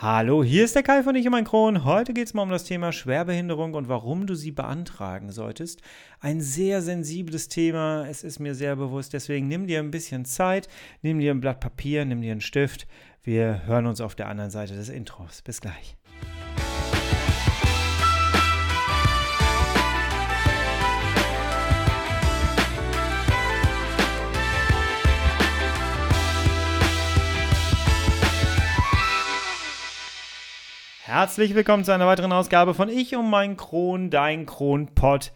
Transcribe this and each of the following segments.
Hallo, hier ist der Kai von Ich und mein Kron. Heute geht es mal um das Thema Schwerbehinderung und warum du sie beantragen solltest. Ein sehr sensibles Thema, es ist mir sehr bewusst. Deswegen nimm dir ein bisschen Zeit, nimm dir ein Blatt Papier, nimm dir einen Stift. Wir hören uns auf der anderen Seite des Intros. Bis gleich. Herzlich willkommen zu einer weiteren Ausgabe von Ich um mein Kron, dein Kronpott.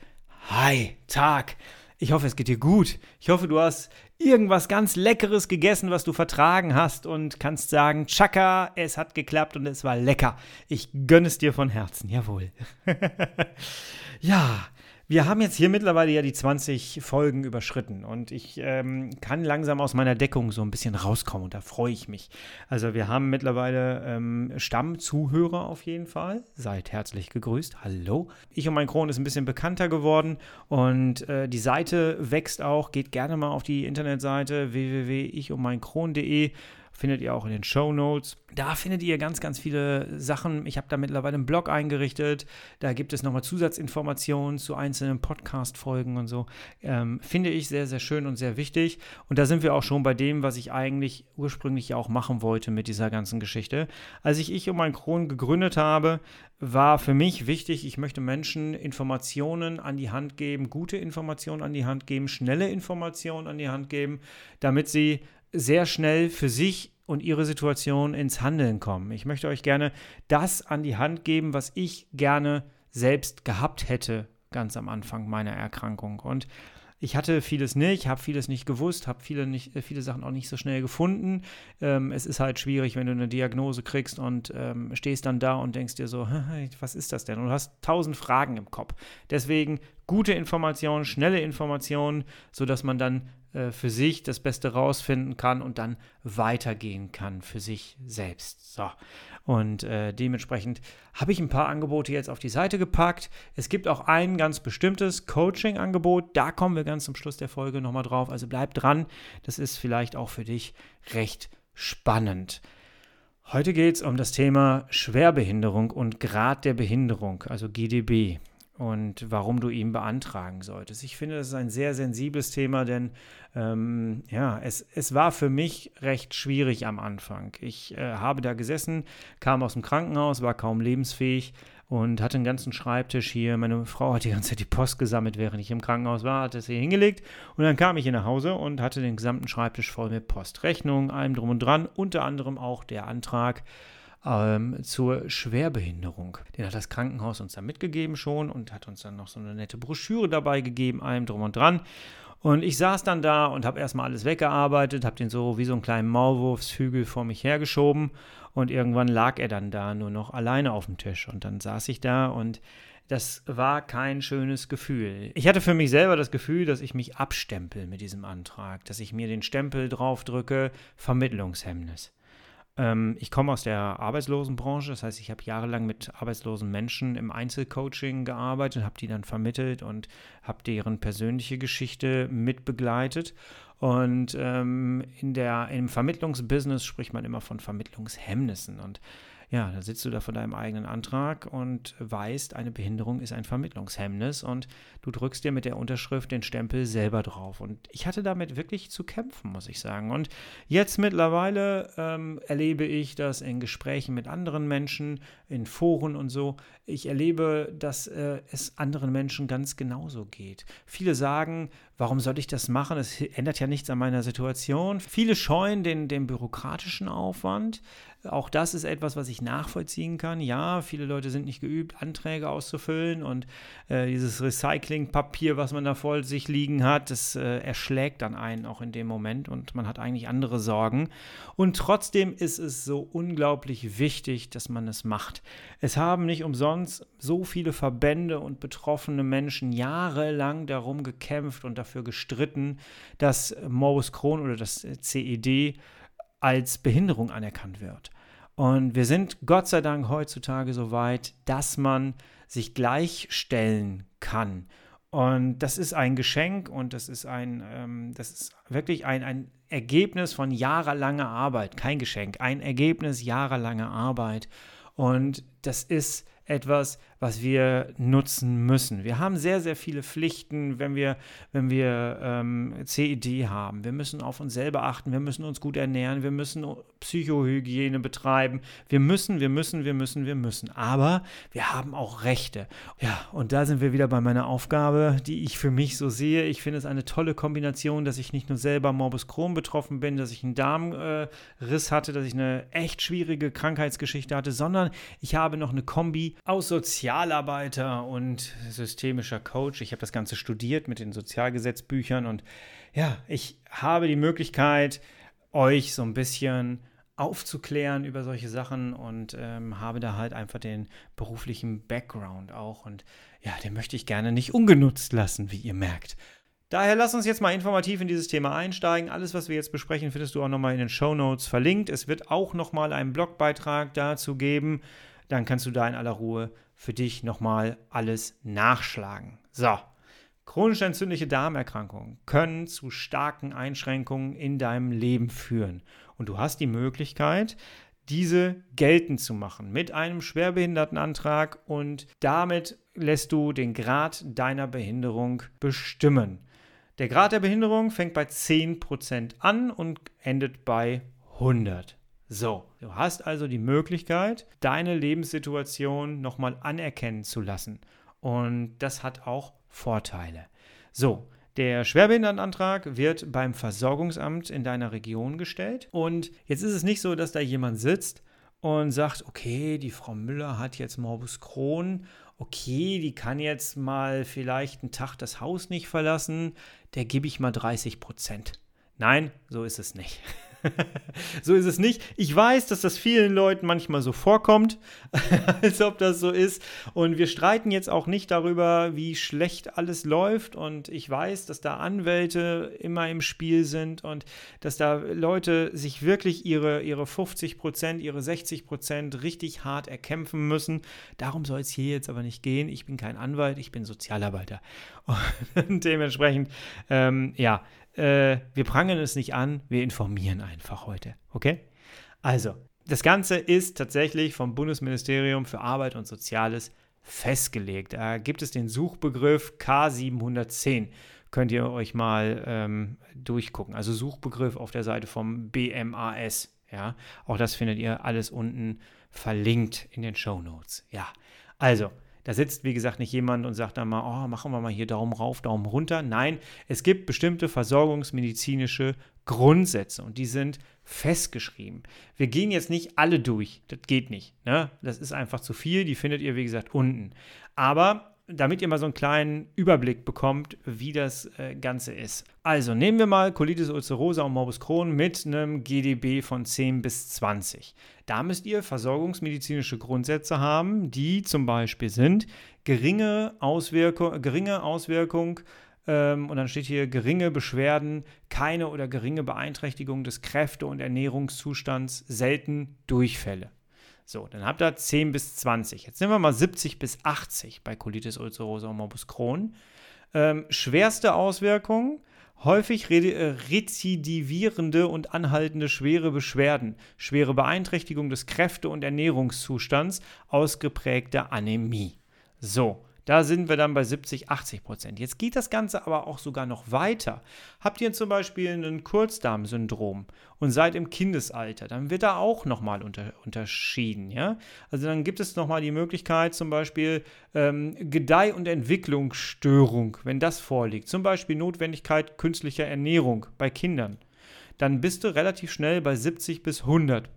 Hi, Tag. Ich hoffe, es geht dir gut. Ich hoffe, du hast irgendwas ganz Leckeres gegessen, was du vertragen hast und kannst sagen, Chaka, es hat geklappt und es war lecker. Ich gönne es dir von Herzen. Jawohl. ja, wir haben jetzt hier mittlerweile ja die 20 Folgen überschritten und ich ähm, kann langsam aus meiner Deckung so ein bisschen rauskommen und da freue ich mich. Also wir haben mittlerweile ähm, Stammzuhörer auf jeden Fall. Seid herzlich gegrüßt. Hallo. Ich und mein Kron ist ein bisschen bekannter geworden und äh, die Seite wächst auch. Geht gerne mal auf die Internetseite www.ichummeinkron.de findet ihr auch in den Show Notes. Da findet ihr ganz, ganz viele Sachen. Ich habe da mittlerweile einen Blog eingerichtet. Da gibt es nochmal Zusatzinformationen zu einzelnen Podcast-Folgen und so. Ähm, finde ich sehr, sehr schön und sehr wichtig. Und da sind wir auch schon bei dem, was ich eigentlich ursprünglich ja auch machen wollte mit dieser ganzen Geschichte. Als ich Ich und mein Kron gegründet habe, war für mich wichtig, ich möchte Menschen Informationen an die Hand geben, gute Informationen an die Hand geben, schnelle Informationen an die Hand geben, damit sie sehr schnell für sich und ihre Situation ins Handeln kommen. Ich möchte euch gerne das an die Hand geben, was ich gerne selbst gehabt hätte, ganz am Anfang meiner Erkrankung. Und ich hatte vieles nicht, habe vieles nicht gewusst, habe viele, äh, viele Sachen auch nicht so schnell gefunden. Ähm, es ist halt schwierig, wenn du eine Diagnose kriegst und ähm, stehst dann da und denkst dir so, was ist das denn? Und du hast tausend Fragen im Kopf. Deswegen gute Informationen, schnelle Informationen, sodass man dann äh, für sich das Beste rausfinden kann und dann weitergehen kann für sich selbst. So. Und äh, dementsprechend habe ich ein paar Angebote jetzt auf die Seite gepackt. Es gibt auch ein ganz bestimmtes Coaching-Angebot. Da kommen wir ganz zum Schluss der Folge nochmal drauf. Also bleib dran. Das ist vielleicht auch für dich recht spannend. Heute geht es um das Thema Schwerbehinderung und Grad der Behinderung, also GDB und warum du ihn beantragen solltest. Ich finde, das ist ein sehr sensibles Thema, denn ähm, ja, es, es war für mich recht schwierig am Anfang. Ich äh, habe da gesessen, kam aus dem Krankenhaus, war kaum lebensfähig und hatte einen ganzen Schreibtisch hier. Meine Frau hat die ganze Zeit die Post gesammelt, während ich im Krankenhaus war, hat es hier hingelegt und dann kam ich hier nach Hause und hatte den gesamten Schreibtisch voll mit Post, Rechnungen, allem drum und dran, unter anderem auch der Antrag ähm, zur Schwerbehinderung. Den hat das Krankenhaus uns dann mitgegeben schon und hat uns dann noch so eine nette Broschüre dabei gegeben, allem drum und dran. Und ich saß dann da und habe erstmal alles weggearbeitet, habe den so wie so einen kleinen Maulwurfshügel vor mich hergeschoben und irgendwann lag er dann da nur noch alleine auf dem Tisch. Und dann saß ich da und das war kein schönes Gefühl. Ich hatte für mich selber das Gefühl, dass ich mich abstempel mit diesem Antrag, dass ich mir den Stempel draufdrücke, Vermittlungshemmnis. Ähm, ich komme aus der Arbeitslosenbranche, das heißt, ich habe jahrelang mit arbeitslosen Menschen im Einzelcoaching gearbeitet, habe die dann vermittelt und habe deren persönliche Geschichte mitbegleitet. Und ähm, in der, im Vermittlungsbusiness spricht man immer von Vermittlungshemmnissen. Und ja, da sitzt du da vor deinem eigenen Antrag und weißt, eine Behinderung ist ein Vermittlungshemmnis und du drückst dir mit der Unterschrift den Stempel selber drauf. Und ich hatte damit wirklich zu kämpfen, muss ich sagen. Und jetzt mittlerweile ähm, erlebe ich das in Gesprächen mit anderen Menschen, in Foren und so. Ich erlebe, dass äh, es anderen Menschen ganz genauso geht. Viele sagen, warum soll ich das machen? Es ändert ja nichts an meiner Situation. Viele scheuen den, den bürokratischen Aufwand. Auch das ist etwas, was ich nachvollziehen kann. Ja, viele Leute sind nicht geübt, Anträge auszufüllen und äh, dieses Recyclingpapier, was man da vor sich liegen hat, das äh, erschlägt dann einen auch in dem Moment und man hat eigentlich andere Sorgen. Und trotzdem ist es so unglaublich wichtig, dass man es macht. Es haben nicht umsonst so viele Verbände und betroffene Menschen jahrelang darum gekämpft und dafür gestritten, dass Morbus Crohn oder das CED als Behinderung anerkannt wird. Und wir sind Gott sei Dank heutzutage so weit, dass man sich gleichstellen kann Und das ist ein Geschenk und das ist ein, ähm, das ist wirklich ein, ein Ergebnis von jahrelanger Arbeit. Kein Geschenk, ein Ergebnis jahrelanger Arbeit. Und das ist etwas, was wir nutzen müssen. Wir haben sehr, sehr viele Pflichten, wenn wir, wenn wir ähm, CED haben. Wir müssen auf uns selber achten, wir müssen uns gut ernähren, wir müssen Psychohygiene betreiben. Wir müssen, wir müssen, wir müssen, wir müssen. Aber wir haben auch Rechte. Ja, und da sind wir wieder bei meiner Aufgabe, die ich für mich so sehe. Ich finde es eine tolle Kombination, dass ich nicht nur selber Morbus Crohn betroffen bin, dass ich einen Darmriss äh, hatte, dass ich eine echt schwierige Krankheitsgeschichte hatte, sondern ich habe noch eine Kombi aus Sozial Sozialarbeiter und systemischer Coach. Ich habe das Ganze studiert mit den Sozialgesetzbüchern und ja, ich habe die Möglichkeit, euch so ein bisschen aufzuklären über solche Sachen und ähm, habe da halt einfach den beruflichen Background auch und ja, den möchte ich gerne nicht ungenutzt lassen, wie ihr merkt. Daher lass uns jetzt mal informativ in dieses Thema einsteigen. Alles, was wir jetzt besprechen, findest du auch nochmal in den Show Notes verlinkt. Es wird auch nochmal einen Blogbeitrag dazu geben. Dann kannst du da in aller Ruhe für dich nochmal alles nachschlagen. So, chronisch entzündliche Darmerkrankungen können zu starken Einschränkungen in deinem Leben führen. Und du hast die Möglichkeit, diese geltend zu machen mit einem Schwerbehindertenantrag und damit lässt du den Grad deiner Behinderung bestimmen. Der Grad der Behinderung fängt bei 10% an und endet bei 100. So, du hast also die Möglichkeit, deine Lebenssituation nochmal anerkennen zu lassen. Und das hat auch Vorteile. So, der Schwerbehindertenantrag wird beim Versorgungsamt in deiner Region gestellt. Und jetzt ist es nicht so, dass da jemand sitzt und sagt, okay, die Frau Müller hat jetzt Morbus Crohn, okay, die kann jetzt mal vielleicht einen Tag das Haus nicht verlassen, der gebe ich mal 30 Prozent. Nein, so ist es nicht. so ist es nicht. Ich weiß, dass das vielen Leuten manchmal so vorkommt, als ob das so ist. Und wir streiten jetzt auch nicht darüber, wie schlecht alles läuft. Und ich weiß, dass da Anwälte immer im Spiel sind und dass da Leute sich wirklich ihre, ihre 50 Prozent, ihre 60 Prozent richtig hart erkämpfen müssen. Darum soll es hier jetzt aber nicht gehen. Ich bin kein Anwalt, ich bin Sozialarbeiter. Und dementsprechend, ähm, ja, äh, wir prangern es nicht an, wir informieren einfach heute. Okay? Also, das Ganze ist tatsächlich vom Bundesministerium für Arbeit und Soziales festgelegt. Da gibt es den Suchbegriff K710. Könnt ihr euch mal ähm, durchgucken. Also Suchbegriff auf der Seite vom BMAS. Ja, auch das findet ihr alles unten verlinkt in den Show Notes. Ja, also da sitzt, wie gesagt, nicht jemand und sagt dann mal, oh, machen wir mal hier Daumen rauf, Daumen runter. Nein, es gibt bestimmte versorgungsmedizinische Grundsätze und die sind festgeschrieben. Wir gehen jetzt nicht alle durch, das geht nicht. Ne? Das ist einfach zu viel, die findet ihr, wie gesagt, unten. Aber damit ihr mal so einen kleinen Überblick bekommt, wie das äh, Ganze ist. Also nehmen wir mal Colitis ulcerosa und Morbus Crohn mit einem GDB von 10 bis 20. Da müsst ihr versorgungsmedizinische Grundsätze haben, die zum Beispiel sind geringe Auswirkung, geringe Auswirkung ähm, und dann steht hier geringe Beschwerden, keine oder geringe Beeinträchtigung des Kräfte- und Ernährungszustands, selten Durchfälle. So, dann habt ihr 10 bis 20. Jetzt nehmen wir mal 70 bis 80 bei Colitis ulcerosa und Morbus Crohn. Ähm, schwerste Auswirkungen, häufig re äh, rezidivierende und anhaltende schwere Beschwerden, schwere Beeinträchtigung des Kräfte- und Ernährungszustands, ausgeprägte Anämie. So, da sind wir dann bei 70, 80 Prozent. Jetzt geht das Ganze aber auch sogar noch weiter. Habt ihr zum Beispiel ein Kurzdarmsyndrom und seid im Kindesalter, dann wird da auch nochmal unter, unterschieden. Ja? Also dann gibt es nochmal die Möglichkeit, zum Beispiel ähm, Gedeih- und Entwicklungsstörung, wenn das vorliegt. Zum Beispiel Notwendigkeit künstlicher Ernährung bei Kindern. Dann bist du relativ schnell bei 70 bis 100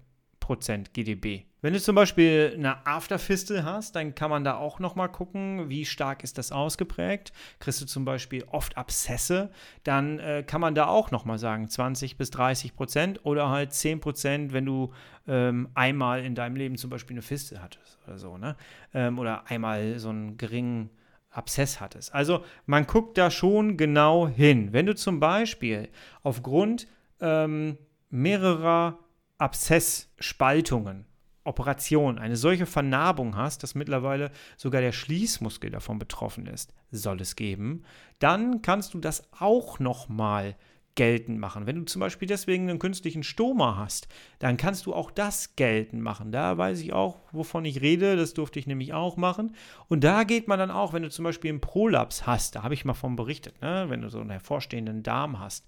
Prozent GDB. Wenn du zum Beispiel eine Afterfistel hast, dann kann man da auch nochmal gucken, wie stark ist das ausgeprägt. Kriegst du zum Beispiel oft Abszesse, dann äh, kann man da auch nochmal sagen 20 bis 30 Prozent oder halt 10 Prozent, wenn du ähm, einmal in deinem Leben zum Beispiel eine Fistel hattest oder so, ne? Ähm, oder einmal so einen geringen Abszess hattest. Also man guckt da schon genau hin. Wenn du zum Beispiel aufgrund ähm, mehrerer Abszessspaltungen Operation eine solche Vernarbung hast, dass mittlerweile sogar der Schließmuskel davon betroffen ist, soll es geben, dann kannst du das auch nochmal geltend machen. Wenn du zum Beispiel deswegen einen künstlichen Stoma hast, dann kannst du auch das geltend machen. Da weiß ich auch, wovon ich rede. Das durfte ich nämlich auch machen. Und da geht man dann auch, wenn du zum Beispiel einen Prolaps hast, da habe ich mal von berichtet, ne? wenn du so einen hervorstehenden Darm hast,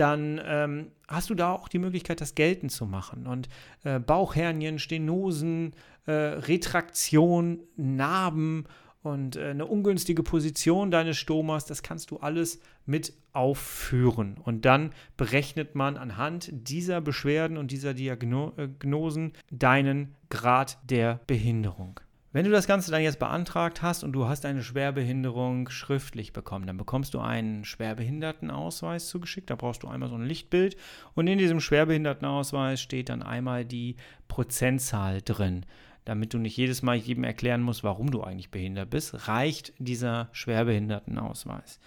dann ähm, hast du da auch die Möglichkeit, das geltend zu machen. Und äh, Bauchhernien, Stenosen, äh, Retraktion, Narben und äh, eine ungünstige Position deines Stomas, das kannst du alles mit aufführen. Und dann berechnet man anhand dieser Beschwerden und dieser Diagnosen deinen Grad der Behinderung. Wenn du das Ganze dann jetzt beantragt hast und du hast eine Schwerbehinderung schriftlich bekommen, dann bekommst du einen Schwerbehindertenausweis zugeschickt. Da brauchst du einmal so ein Lichtbild und in diesem Schwerbehindertenausweis steht dann einmal die Prozentzahl drin. Damit du nicht jedes Mal jedem erklären musst, warum du eigentlich behindert bist, reicht dieser Schwerbehindertenausweis.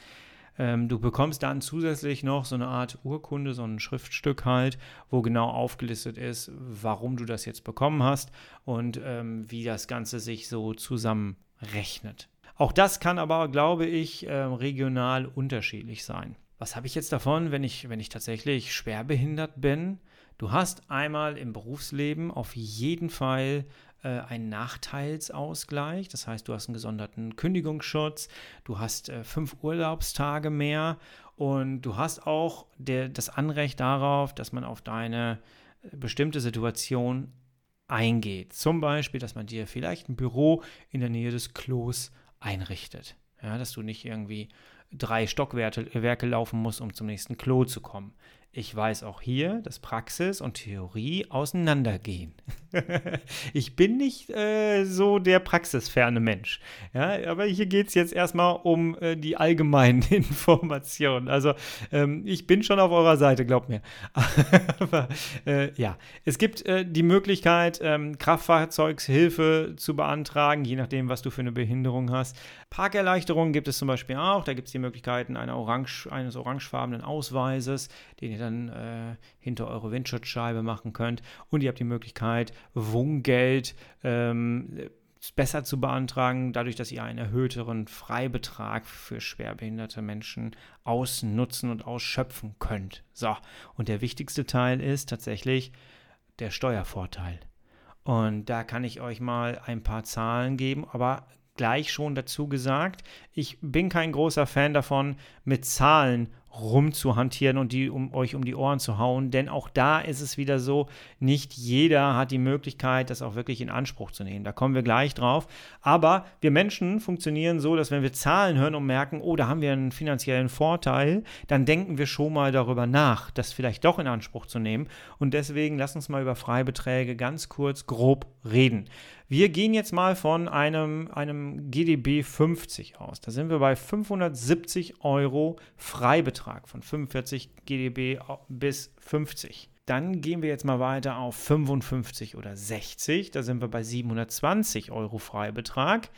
Ähm, du bekommst dann zusätzlich noch so eine Art Urkunde, so ein Schriftstück halt, wo genau aufgelistet ist, warum du das jetzt bekommen hast und ähm, wie das Ganze sich so zusammenrechnet. Auch das kann aber, glaube ich, äh, regional unterschiedlich sein. Was habe ich jetzt davon, wenn ich, wenn ich tatsächlich schwerbehindert bin? Du hast einmal im Berufsleben auf jeden Fall äh, einen Nachteilsausgleich. Das heißt, du hast einen gesonderten Kündigungsschutz, du hast äh, fünf Urlaubstage mehr und du hast auch der, das Anrecht darauf, dass man auf deine äh, bestimmte Situation eingeht. Zum Beispiel, dass man dir vielleicht ein Büro in der Nähe des Klos einrichtet. Ja, dass du nicht irgendwie drei Stockwerke laufen musst, um zum nächsten Klo zu kommen ich weiß auch hier, dass Praxis und Theorie auseinandergehen. ich bin nicht äh, so der praxisferne Mensch. Ja, aber hier geht es jetzt erstmal um äh, die allgemeinen Informationen. Also ähm, ich bin schon auf eurer Seite, glaubt mir. aber äh, ja, es gibt äh, die Möglichkeit, ähm, Kraftfahrzeugshilfe zu beantragen, je nachdem, was du für eine Behinderung hast. Parkerleichterungen gibt es zum Beispiel auch. Da gibt es die Möglichkeiten Orange, eines orangefarbenen Ausweises, den ihr dann äh, hinter eure Windschutzscheibe machen könnt. Und ihr habt die Möglichkeit, Wohngeld ähm, besser zu beantragen, dadurch, dass ihr einen erhöhteren Freibetrag für schwerbehinderte Menschen ausnutzen und ausschöpfen könnt. So, und der wichtigste Teil ist tatsächlich der Steuervorteil. Und da kann ich euch mal ein paar Zahlen geben, aber gleich schon dazu gesagt, ich bin kein großer Fan davon, mit Zahlen rumzuhantieren und die um euch um die Ohren zu hauen, denn auch da ist es wieder so, nicht jeder hat die Möglichkeit, das auch wirklich in Anspruch zu nehmen. Da kommen wir gleich drauf. Aber wir Menschen funktionieren so, dass wenn wir Zahlen hören und merken, oh, da haben wir einen finanziellen Vorteil, dann denken wir schon mal darüber nach, das vielleicht doch in Anspruch zu nehmen. Und deswegen lass uns mal über Freibeträge ganz kurz grob reden. Wir gehen jetzt mal von einem, einem GDB 50 aus. Da sind wir bei 570 Euro Freibetrag von 45 GDB bis 50. Dann gehen wir jetzt mal weiter auf 55 oder 60. Da sind wir bei 720 Euro Freibetrag.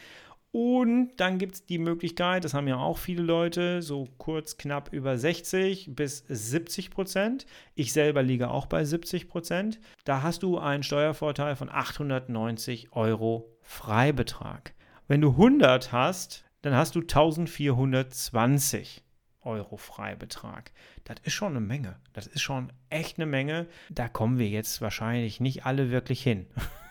Und dann gibt es die Möglichkeit, das haben ja auch viele Leute, so kurz knapp über 60 bis 70 Prozent. Ich selber liege auch bei 70 Prozent. Da hast du einen Steuervorteil von 890 Euro Freibetrag. Wenn du 100 hast, dann hast du 1420 Euro Freibetrag. Das ist schon eine Menge. Das ist schon echt eine Menge. Da kommen wir jetzt wahrscheinlich nicht alle wirklich hin.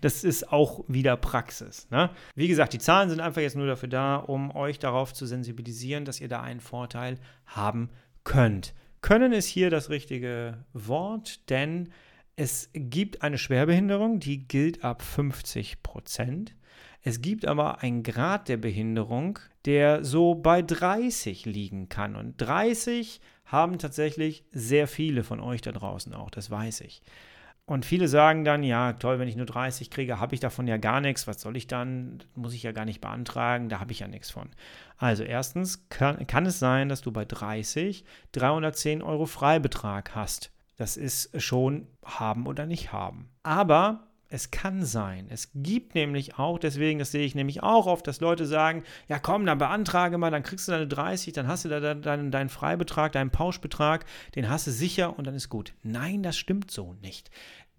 Das ist auch wieder Praxis. Ne? Wie gesagt, die Zahlen sind einfach jetzt nur dafür da, um euch darauf zu sensibilisieren, dass ihr da einen Vorteil haben könnt. Können ist hier das richtige Wort, denn es gibt eine Schwerbehinderung, die gilt ab 50 Prozent. Es gibt aber einen Grad der Behinderung, der so bei 30 liegen kann. Und 30 haben tatsächlich sehr viele von euch da draußen auch, das weiß ich. Und viele sagen dann, ja, toll, wenn ich nur 30 kriege, habe ich davon ja gar nichts. Was soll ich dann? muss ich ja gar nicht beantragen, da habe ich ja nichts von. Also erstens kann, kann es sein, dass du bei 30 310 Euro Freibetrag hast. Das ist schon haben oder nicht haben. Aber es kann sein. Es gibt nämlich auch, deswegen, das sehe ich nämlich auch oft, dass Leute sagen, ja komm, dann beantrage mal, dann kriegst du deine 30, dann hast du da deinen, deinen Freibetrag, deinen Pauschbetrag, den hast du sicher und dann ist gut. Nein, das stimmt so nicht.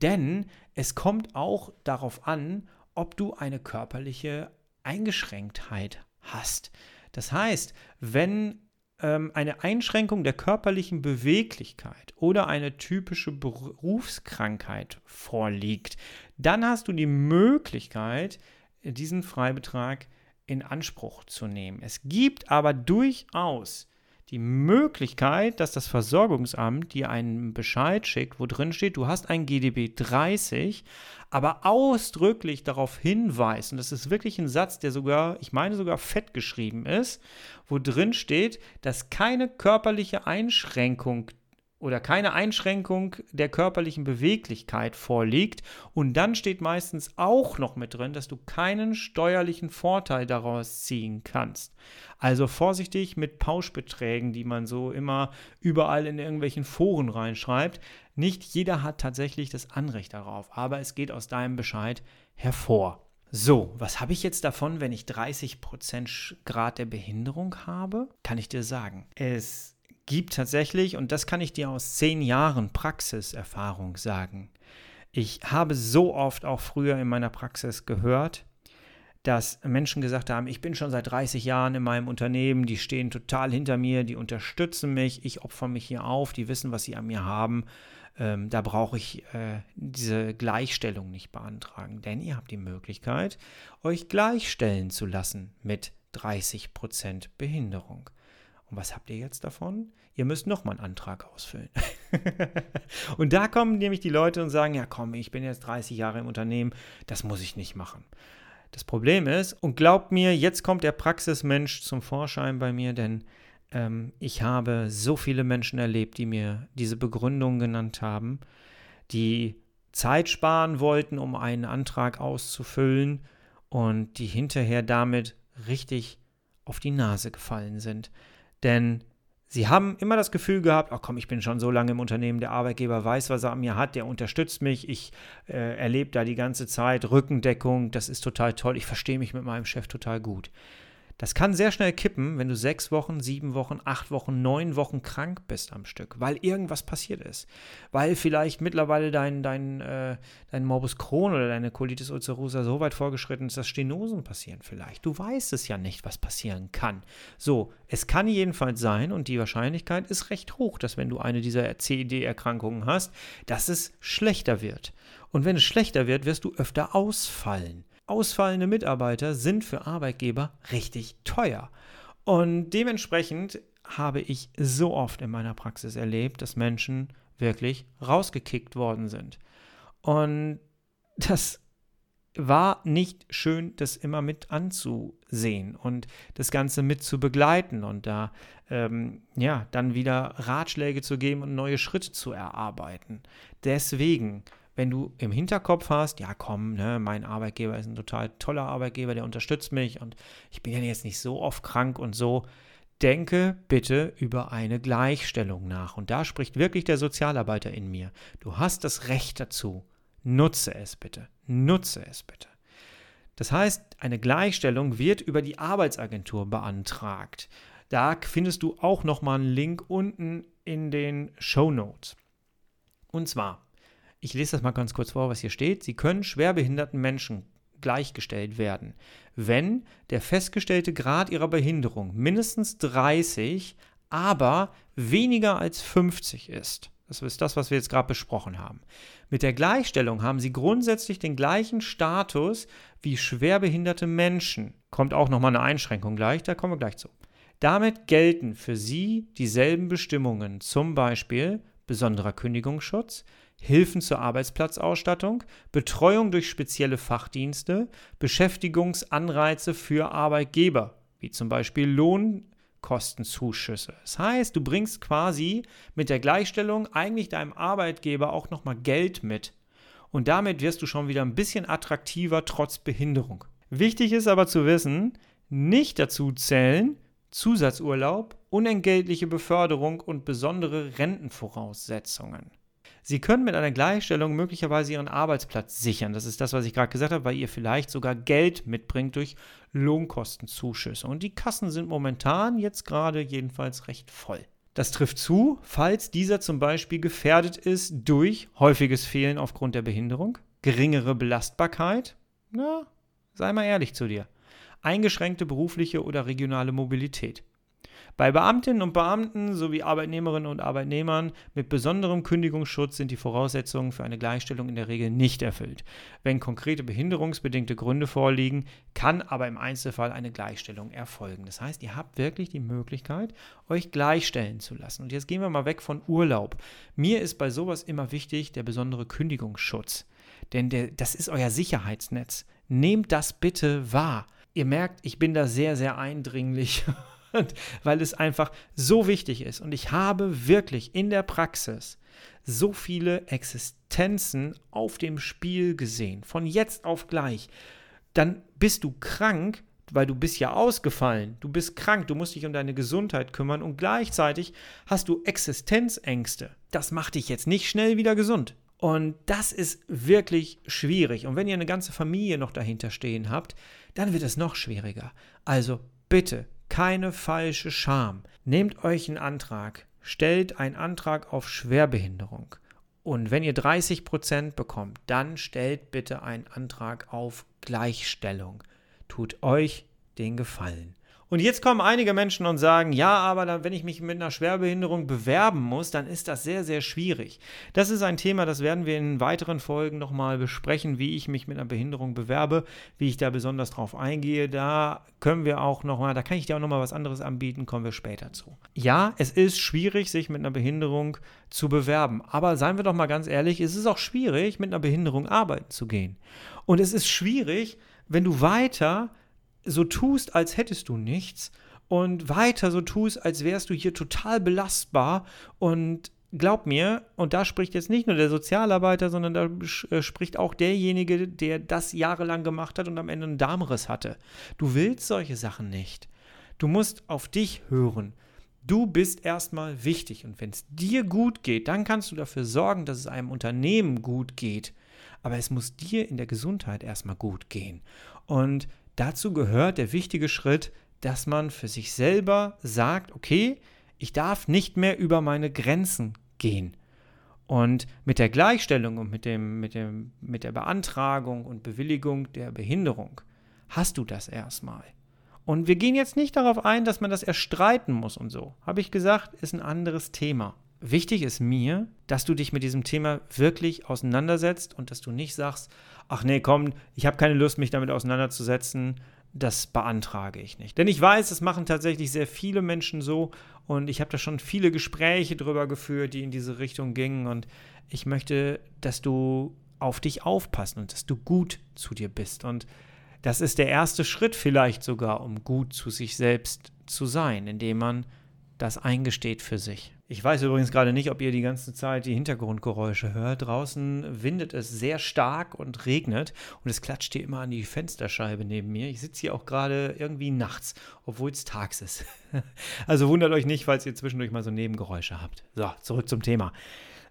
Denn es kommt auch darauf an, ob du eine körperliche Eingeschränktheit hast. Das heißt, wenn ähm, eine Einschränkung der körperlichen Beweglichkeit oder eine typische Berufskrankheit vorliegt, dann hast du die Möglichkeit, diesen Freibetrag in Anspruch zu nehmen. Es gibt aber durchaus die Möglichkeit, dass das Versorgungsamt dir einen Bescheid schickt, wo drin steht, du hast ein GDB 30, aber ausdrücklich darauf hinweist, und das ist wirklich ein Satz, der sogar, ich meine sogar fett geschrieben ist, wo drin steht, dass keine körperliche Einschränkung oder keine Einschränkung der körperlichen Beweglichkeit vorliegt. Und dann steht meistens auch noch mit drin, dass du keinen steuerlichen Vorteil daraus ziehen kannst. Also vorsichtig mit Pauschbeträgen, die man so immer überall in irgendwelchen Foren reinschreibt. Nicht jeder hat tatsächlich das Anrecht darauf, aber es geht aus deinem Bescheid hervor. So, was habe ich jetzt davon, wenn ich 30% Grad der Behinderung habe? Kann ich dir sagen. Es gibt tatsächlich, und das kann ich dir aus zehn Jahren Praxiserfahrung sagen, ich habe so oft auch früher in meiner Praxis gehört, dass Menschen gesagt haben, ich bin schon seit 30 Jahren in meinem Unternehmen, die stehen total hinter mir, die unterstützen mich, ich opfere mich hier auf, die wissen, was sie an mir haben. Ähm, da brauche ich äh, diese Gleichstellung nicht beantragen, denn ihr habt die Möglichkeit, euch gleichstellen zu lassen mit 30% Behinderung. Und was habt ihr jetzt davon? Ihr müsst nochmal einen Antrag ausfüllen. und da kommen nämlich die Leute und sagen, ja komm, ich bin jetzt 30 Jahre im Unternehmen, das muss ich nicht machen. Das Problem ist, und glaubt mir, jetzt kommt der Praxismensch zum Vorschein bei mir, denn ähm, ich habe so viele Menschen erlebt, die mir diese Begründung genannt haben, die Zeit sparen wollten, um einen Antrag auszufüllen und die hinterher damit richtig auf die Nase gefallen sind. Denn sie haben immer das Gefühl gehabt, ach komm, ich bin schon so lange im Unternehmen, der Arbeitgeber weiß, was er an mir hat, der unterstützt mich, ich äh, erlebe da die ganze Zeit Rückendeckung, das ist total toll, ich verstehe mich mit meinem Chef total gut. Das kann sehr schnell kippen, wenn du sechs Wochen, sieben Wochen, acht Wochen, neun Wochen krank bist am Stück, weil irgendwas passiert ist. Weil vielleicht mittlerweile dein, dein, äh, dein Morbus Crohn oder deine Colitis ulcerosa so weit vorgeschritten ist, dass Stenosen passieren vielleicht. Du weißt es ja nicht, was passieren kann. So, es kann jedenfalls sein und die Wahrscheinlichkeit ist recht hoch, dass wenn du eine dieser CED-Erkrankungen hast, dass es schlechter wird. Und wenn es schlechter wird, wirst du öfter ausfallen ausfallende Mitarbeiter sind für Arbeitgeber richtig teuer. Und dementsprechend habe ich so oft in meiner Praxis erlebt, dass Menschen wirklich rausgekickt worden sind. Und das war nicht schön, das immer mit anzusehen und das Ganze mit zu begleiten und da ähm, ja dann wieder Ratschläge zu geben und neue Schritte zu erarbeiten. Deswegen wenn du im Hinterkopf hast, ja komm, ne, mein Arbeitgeber ist ein total toller Arbeitgeber, der unterstützt mich und ich bin ja jetzt nicht so oft krank und so, denke bitte über eine Gleichstellung nach. Und da spricht wirklich der Sozialarbeiter in mir. Du hast das Recht dazu. Nutze es bitte. Nutze es bitte. Das heißt, eine Gleichstellung wird über die Arbeitsagentur beantragt. Da findest du auch nochmal einen Link unten in den Show Notes. Und zwar, ich lese das mal ganz kurz vor, was hier steht. Sie können schwerbehinderten Menschen gleichgestellt werden, wenn der festgestellte Grad ihrer Behinderung mindestens 30, aber weniger als 50 ist. Das ist das, was wir jetzt gerade besprochen haben. Mit der Gleichstellung haben sie grundsätzlich den gleichen Status wie schwerbehinderte Menschen. Kommt auch nochmal eine Einschränkung gleich, da kommen wir gleich zu. Damit gelten für sie dieselben Bestimmungen, zum Beispiel besonderer Kündigungsschutz, Hilfen zur Arbeitsplatzausstattung, Betreuung durch spezielle Fachdienste, Beschäftigungsanreize für Arbeitgeber, wie zum Beispiel Lohnkostenzuschüsse. Das heißt, du bringst quasi mit der Gleichstellung eigentlich deinem Arbeitgeber auch nochmal Geld mit. Und damit wirst du schon wieder ein bisschen attraktiver trotz Behinderung. Wichtig ist aber zu wissen, nicht dazu zählen Zusatzurlaub, unentgeltliche Beförderung und besondere Rentenvoraussetzungen. Sie können mit einer Gleichstellung möglicherweise Ihren Arbeitsplatz sichern. Das ist das, was ich gerade gesagt habe, weil ihr vielleicht sogar Geld mitbringt durch Lohnkostenzuschüsse. Und die Kassen sind momentan jetzt gerade jedenfalls recht voll. Das trifft zu, falls dieser zum Beispiel gefährdet ist durch häufiges Fehlen aufgrund der Behinderung, geringere Belastbarkeit, na, sei mal ehrlich zu dir, eingeschränkte berufliche oder regionale Mobilität. Bei Beamtinnen und Beamten sowie Arbeitnehmerinnen und Arbeitnehmern mit besonderem Kündigungsschutz sind die Voraussetzungen für eine Gleichstellung in der Regel nicht erfüllt. Wenn konkrete behinderungsbedingte Gründe vorliegen, kann aber im Einzelfall eine Gleichstellung erfolgen. Das heißt, ihr habt wirklich die Möglichkeit, euch gleichstellen zu lassen. Und jetzt gehen wir mal weg von Urlaub. Mir ist bei sowas immer wichtig der besondere Kündigungsschutz. Denn der, das ist euer Sicherheitsnetz. Nehmt das bitte wahr. Ihr merkt, ich bin da sehr, sehr eindringlich weil es einfach so wichtig ist. Und ich habe wirklich in der Praxis so viele Existenzen auf dem Spiel gesehen, von jetzt auf gleich. Dann bist du krank, weil du bist ja ausgefallen, du bist krank, du musst dich um deine Gesundheit kümmern und gleichzeitig hast du Existenzängste. Das macht dich jetzt nicht schnell wieder gesund. Und das ist wirklich schwierig. Und wenn ihr eine ganze Familie noch dahinter stehen habt, dann wird es noch schwieriger. Also bitte keine falsche Scham. Nehmt euch einen Antrag, stellt einen Antrag auf Schwerbehinderung. Und wenn ihr 30% bekommt, dann stellt bitte einen Antrag auf Gleichstellung. Tut euch den Gefallen. Und jetzt kommen einige Menschen und sagen, ja, aber dann, wenn ich mich mit einer Schwerbehinderung bewerben muss, dann ist das sehr, sehr schwierig. Das ist ein Thema, das werden wir in weiteren Folgen nochmal besprechen, wie ich mich mit einer Behinderung bewerbe, wie ich da besonders drauf eingehe. Da können wir auch nochmal, da kann ich dir auch nochmal was anderes anbieten, kommen wir später zu. Ja, es ist schwierig, sich mit einer Behinderung zu bewerben. Aber seien wir doch mal ganz ehrlich, es ist auch schwierig, mit einer Behinderung arbeiten zu gehen. Und es ist schwierig, wenn du weiter so tust, als hättest du nichts und weiter so tust, als wärst du hier total belastbar und glaub mir, und da spricht jetzt nicht nur der Sozialarbeiter, sondern da äh, spricht auch derjenige, der das jahrelang gemacht hat und am Ende einen Darmriss hatte. Du willst solche Sachen nicht. Du musst auf dich hören. Du bist erstmal wichtig und wenn es dir gut geht, dann kannst du dafür sorgen, dass es einem Unternehmen gut geht. Aber es muss dir in der Gesundheit erstmal gut gehen. Und Dazu gehört der wichtige Schritt, dass man für sich selber sagt, okay, ich darf nicht mehr über meine Grenzen gehen. Und mit der Gleichstellung und mit, dem, mit, dem, mit der Beantragung und Bewilligung der Behinderung hast du das erstmal. Und wir gehen jetzt nicht darauf ein, dass man das erstreiten muss und so. Habe ich gesagt, ist ein anderes Thema. Wichtig ist mir, dass du dich mit diesem Thema wirklich auseinandersetzt und dass du nicht sagst, ach nee, komm, ich habe keine Lust, mich damit auseinanderzusetzen, das beantrage ich nicht. Denn ich weiß, es machen tatsächlich sehr viele Menschen so und ich habe da schon viele Gespräche drüber geführt, die in diese Richtung gingen und ich möchte, dass du auf dich aufpassen und dass du gut zu dir bist und das ist der erste Schritt vielleicht sogar, um gut zu sich selbst zu sein, indem man das eingesteht für sich. Ich weiß übrigens gerade nicht, ob ihr die ganze Zeit die Hintergrundgeräusche hört. Draußen windet es sehr stark und regnet und es klatscht hier immer an die Fensterscheibe neben mir. Ich sitze hier auch gerade irgendwie nachts, obwohl es tags ist. Also wundert euch nicht, falls ihr zwischendurch mal so Nebengeräusche habt. So, zurück zum Thema.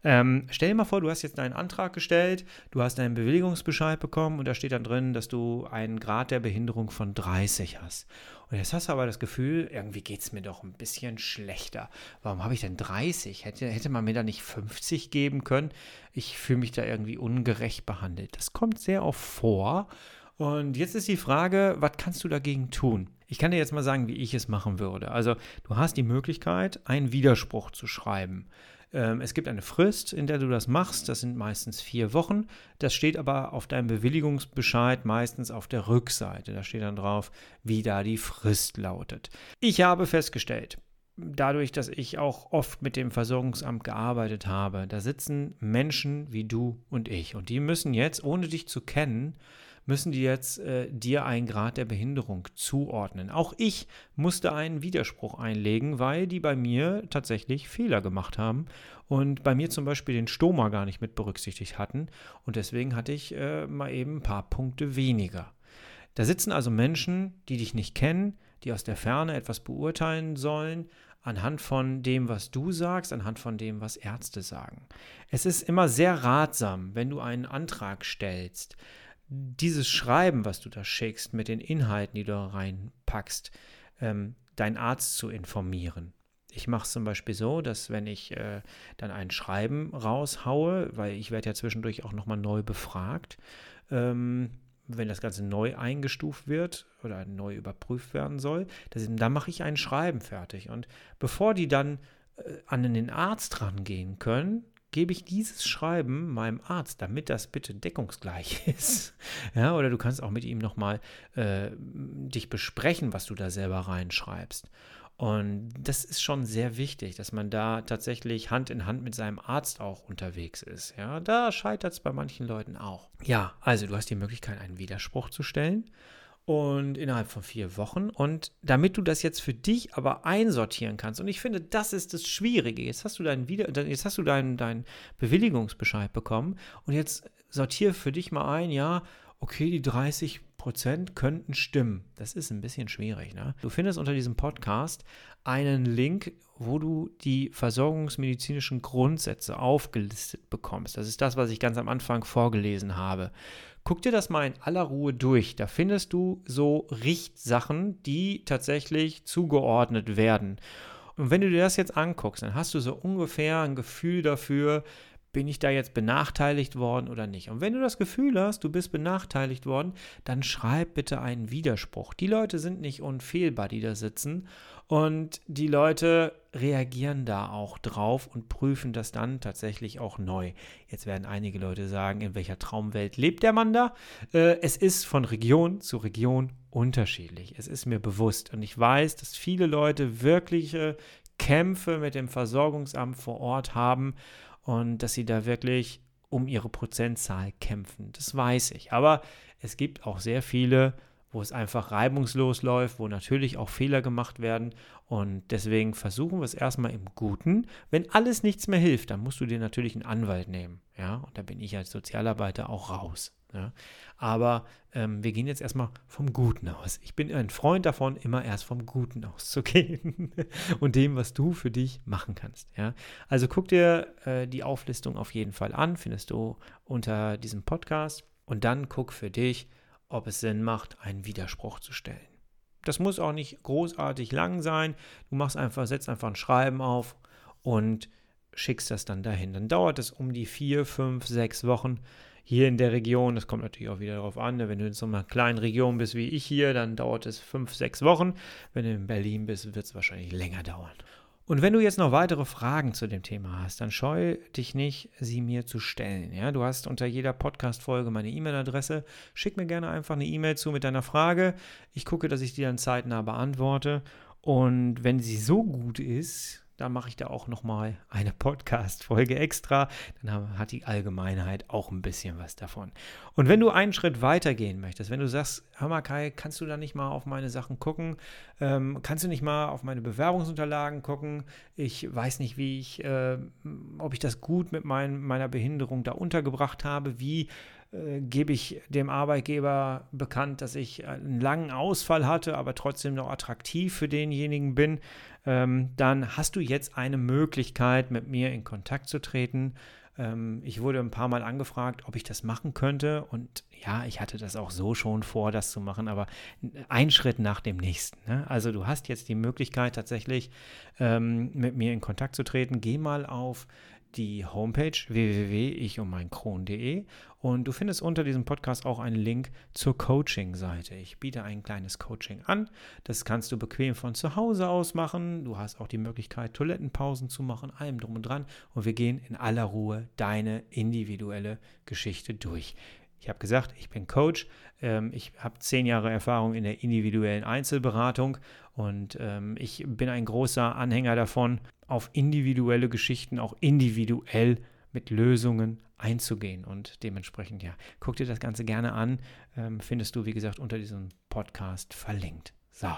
Ähm, stell dir mal vor, du hast jetzt einen Antrag gestellt, du hast einen Bewilligungsbescheid bekommen und da steht dann drin, dass du einen Grad der Behinderung von 30 hast. Und jetzt hast du aber das Gefühl, irgendwie geht es mir doch ein bisschen schlechter. Warum habe ich denn 30? Hätte, hätte man mir da nicht 50 geben können? Ich fühle mich da irgendwie ungerecht behandelt. Das kommt sehr oft vor. Und jetzt ist die Frage, was kannst du dagegen tun? Ich kann dir jetzt mal sagen, wie ich es machen würde. Also, du hast die Möglichkeit, einen Widerspruch zu schreiben. Ähm, es gibt eine Frist, in der du das machst. Das sind meistens vier Wochen. Das steht aber auf deinem Bewilligungsbescheid meistens auf der Rückseite. Da steht dann drauf, wie da die Frist lautet. Ich habe festgestellt, dadurch, dass ich auch oft mit dem Versorgungsamt gearbeitet habe, da sitzen Menschen wie du und ich. Und die müssen jetzt, ohne dich zu kennen, müssen die jetzt äh, dir einen Grad der Behinderung zuordnen. Auch ich musste einen Widerspruch einlegen, weil die bei mir tatsächlich Fehler gemacht haben und bei mir zum Beispiel den Stoma gar nicht mit berücksichtigt hatten. Und deswegen hatte ich äh, mal eben ein paar Punkte weniger. Da sitzen also Menschen, die dich nicht kennen, die aus der Ferne etwas beurteilen sollen, anhand von dem, was du sagst, anhand von dem, was Ärzte sagen. Es ist immer sehr ratsam, wenn du einen Antrag stellst, dieses Schreiben, was du da schickst, mit den Inhalten, die du da reinpackst, ähm, deinen Arzt zu informieren. ich mache es zum Beispiel so, dass wenn ich äh, dann ein Schreiben raushaue, weil ich werde ja zwischendurch auch nochmal neu befragt, ähm, wenn das Ganze neu eingestuft wird oder neu überprüft werden soll, das, dann mache ich ein Schreiben fertig. Und bevor die dann äh, an den Arzt rangehen können, gebe ich dieses Schreiben meinem Arzt, damit das bitte deckungsgleich ist. Ja, oder du kannst auch mit ihm nochmal äh, dich besprechen, was du da selber reinschreibst. Und das ist schon sehr wichtig, dass man da tatsächlich Hand in Hand mit seinem Arzt auch unterwegs ist. Ja, da scheitert es bei manchen Leuten auch. Ja, also du hast die Möglichkeit, einen Widerspruch zu stellen und innerhalb von vier Wochen. Und damit du das jetzt für dich aber einsortieren kannst, und ich finde, das ist das Schwierige. Jetzt hast du deinen Wieder jetzt hast du deinen, deinen Bewilligungsbescheid bekommen und jetzt sortiere für dich mal ein, ja, okay, die 30 Prozent könnten stimmen. Das ist ein bisschen schwierig. Ne? Du findest unter diesem Podcast einen Link, wo du die versorgungsmedizinischen Grundsätze aufgelistet bekommst. Das ist das, was ich ganz am Anfang vorgelesen habe. Guck dir das mal in aller Ruhe durch. Da findest du so Richtsachen, die tatsächlich zugeordnet werden. Und wenn du dir das jetzt anguckst, dann hast du so ungefähr ein Gefühl dafür, bin ich da jetzt benachteiligt worden oder nicht? Und wenn du das Gefühl hast, du bist benachteiligt worden, dann schreib bitte einen Widerspruch. Die Leute sind nicht unfehlbar, die da sitzen. Und die Leute reagieren da auch drauf und prüfen das dann tatsächlich auch neu. Jetzt werden einige Leute sagen, in welcher Traumwelt lebt der Mann da? Äh, es ist von Region zu Region unterschiedlich. Es ist mir bewusst. Und ich weiß, dass viele Leute wirkliche Kämpfe mit dem Versorgungsamt vor Ort haben und dass sie da wirklich um ihre Prozentzahl kämpfen. Das weiß ich. Aber es gibt auch sehr viele, wo es einfach reibungslos läuft, wo natürlich auch Fehler gemacht werden. Und deswegen versuchen wir es erstmal im Guten. Wenn alles nichts mehr hilft, dann musst du dir natürlich einen Anwalt nehmen. Ja, und da bin ich als Sozialarbeiter auch raus. Ja? Aber ähm, wir gehen jetzt erstmal vom Guten aus. Ich bin ein Freund davon, immer erst vom Guten auszugehen und dem, was du für dich machen kannst. Ja? Also guck dir äh, die Auflistung auf jeden Fall an, findest du unter diesem Podcast. Und dann guck für dich, ob es Sinn macht, einen Widerspruch zu stellen. Das muss auch nicht großartig lang sein. Du machst einfach, setzt einfach ein Schreiben auf und schickst das dann dahin. Dann dauert es um die vier, fünf, sechs Wochen hier in der Region, das kommt natürlich auch wieder darauf an, ne, wenn du in so einer kleinen Region bist wie ich hier, dann dauert es fünf, sechs Wochen. Wenn du in Berlin bist, wird es wahrscheinlich länger dauern. Und wenn du jetzt noch weitere Fragen zu dem Thema hast, dann scheu dich nicht, sie mir zu stellen. Ja, du hast unter jeder Podcast-Folge meine E-Mail-Adresse. Schick mir gerne einfach eine E-Mail zu mit deiner Frage. Ich gucke, dass ich die dann zeitnah beantworte. Und wenn sie so gut ist, da mache ich da auch nochmal eine Podcast-Folge extra. Dann hat die Allgemeinheit auch ein bisschen was davon. Und wenn du einen Schritt weiter gehen möchtest, wenn du sagst, hör mal Kai, kannst du da nicht mal auf meine Sachen gucken? Ähm, kannst du nicht mal auf meine Bewerbungsunterlagen gucken? Ich weiß nicht, wie ich, äh, ob ich das gut mit mein, meiner Behinderung da untergebracht habe. Wie äh, gebe ich dem Arbeitgeber bekannt, dass ich einen langen Ausfall hatte, aber trotzdem noch attraktiv für denjenigen bin, ähm, dann hast du jetzt eine Möglichkeit, mit mir in Kontakt zu treten. Ähm, ich wurde ein paar Mal angefragt, ob ich das machen könnte. Und ja, ich hatte das auch so schon vor, das zu machen, aber ein Schritt nach dem nächsten. Ne? Also du hast jetzt die Möglichkeit tatsächlich ähm, mit mir in Kontakt zu treten. Geh mal auf die Homepage www.ichummeinkron.de und du findest unter diesem Podcast auch einen Link zur Coaching-Seite. Ich biete ein kleines Coaching an. Das kannst du bequem von zu Hause aus machen. Du hast auch die Möglichkeit, Toilettenpausen zu machen, allem drum und dran. Und wir gehen in aller Ruhe deine individuelle Geschichte durch. Ich habe gesagt, ich bin Coach. Ähm, ich habe zehn Jahre Erfahrung in der individuellen Einzelberatung und ähm, ich bin ein großer Anhänger davon, auf individuelle Geschichten auch individuell mit Lösungen einzugehen. Und dementsprechend, ja, guck dir das Ganze gerne an. Ähm, findest du, wie gesagt, unter diesem Podcast verlinkt. So,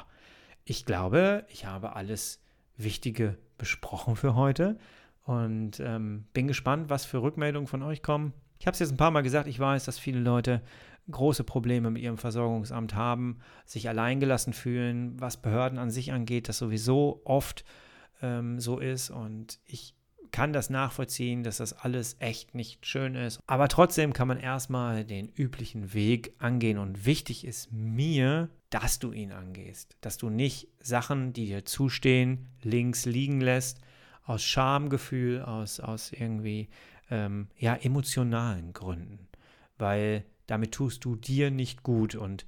ich glaube, ich habe alles Wichtige besprochen für heute und ähm, bin gespannt, was für Rückmeldungen von euch kommen. Ich habe es jetzt ein paar Mal gesagt, ich weiß, dass viele Leute große Probleme mit ihrem Versorgungsamt haben, sich alleingelassen fühlen, was Behörden an sich angeht, das sowieso oft ähm, so ist. Und ich kann das nachvollziehen, dass das alles echt nicht schön ist. Aber trotzdem kann man erstmal den üblichen Weg angehen. Und wichtig ist mir, dass du ihn angehst. Dass du nicht Sachen, die dir zustehen, links liegen lässt, aus Schamgefühl, aus, aus irgendwie ähm, ja, emotionalen Gründen. Weil damit tust du dir nicht gut. Und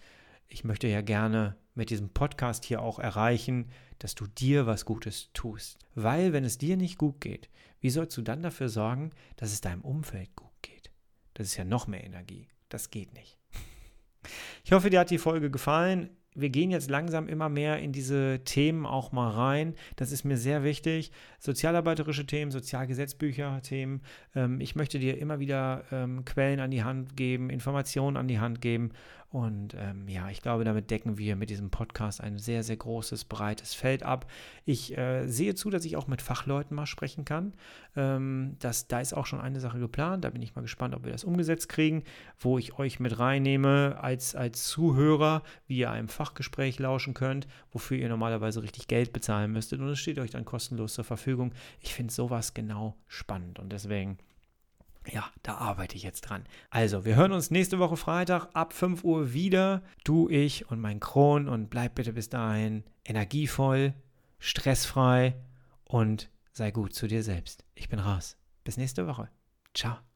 ich möchte ja gerne mit diesem Podcast hier auch erreichen, dass du dir was Gutes tust. Weil wenn es dir nicht gut geht, wie sollst du dann dafür sorgen, dass es deinem Umfeld gut geht? Das ist ja noch mehr Energie. Das geht nicht. Ich hoffe, dir hat die Folge gefallen wir gehen jetzt langsam immer mehr in diese Themen auch mal rein. Das ist mir sehr wichtig. Sozialarbeiterische Themen, Sozialgesetzbücher-Themen. Ähm, ich möchte dir immer wieder ähm, Quellen an die Hand geben, Informationen an die Hand geben und ähm, ja, ich glaube, damit decken wir mit diesem Podcast ein sehr, sehr großes, breites Feld ab. Ich äh, sehe zu, dass ich auch mit Fachleuten mal sprechen kann. Ähm, das, da ist auch schon eine Sache geplant. Da bin ich mal gespannt, ob wir das umgesetzt kriegen, wo ich euch mit reinnehme als, als Zuhörer, wie ihr einem Fachgespräch lauschen könnt, wofür ihr normalerweise richtig Geld bezahlen müsstet. Und es steht euch dann kostenlos zur Verfügung. Ich finde sowas genau spannend und deswegen ja, da arbeite ich jetzt dran. Also, wir hören uns nächste Woche Freitag ab 5 Uhr wieder. Du, ich und mein Kron. Und bleib bitte bis dahin energievoll, stressfrei und sei gut zu dir selbst. Ich bin raus. Bis nächste Woche. Ciao.